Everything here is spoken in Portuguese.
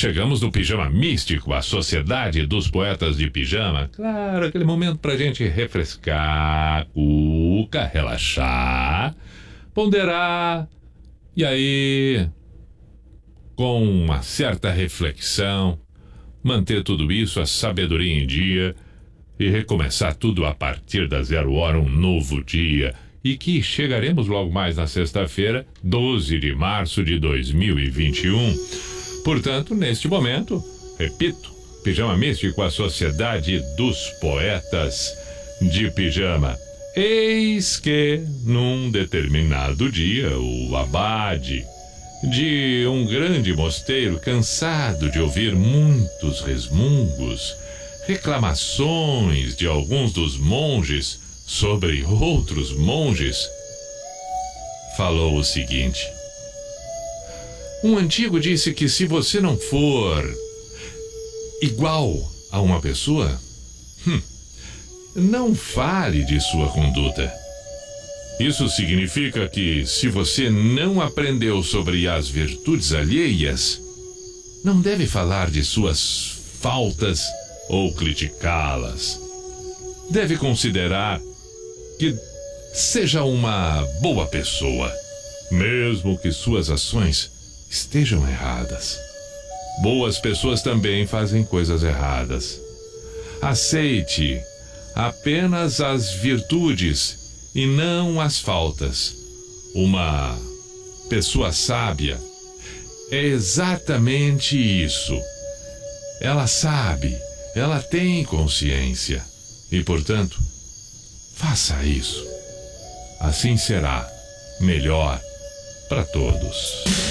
Chegamos no Pijama Místico, a Sociedade dos Poetas de Pijama. Claro, aquele momento pra gente refrescar, cuca, relaxar, ponderar. E aí, com uma certa reflexão, manter tudo isso, a sabedoria em dia e recomeçar tudo a partir da zero hora, um novo dia. E que chegaremos logo mais na sexta-feira, 12 de março de 2021. Portanto, neste momento, repito, Pijama Místico, a Sociedade dos Poetas de Pijama. Eis que, num determinado dia, o abade de um grande mosteiro, cansado de ouvir muitos resmungos, reclamações de alguns dos monges sobre outros monges, falou o seguinte: Um antigo disse que se você não for igual a uma pessoa, hum, não fale de sua conduta. Isso significa que, se você não aprendeu sobre as virtudes alheias, não deve falar de suas faltas ou criticá-las. Deve considerar que seja uma boa pessoa, mesmo que suas ações estejam erradas. Boas pessoas também fazem coisas erradas. Aceite apenas as virtudes e não as faltas. Uma pessoa sábia é exatamente isso. Ela sabe, ela tem consciência e, portanto, faça isso. Assim será melhor para todos.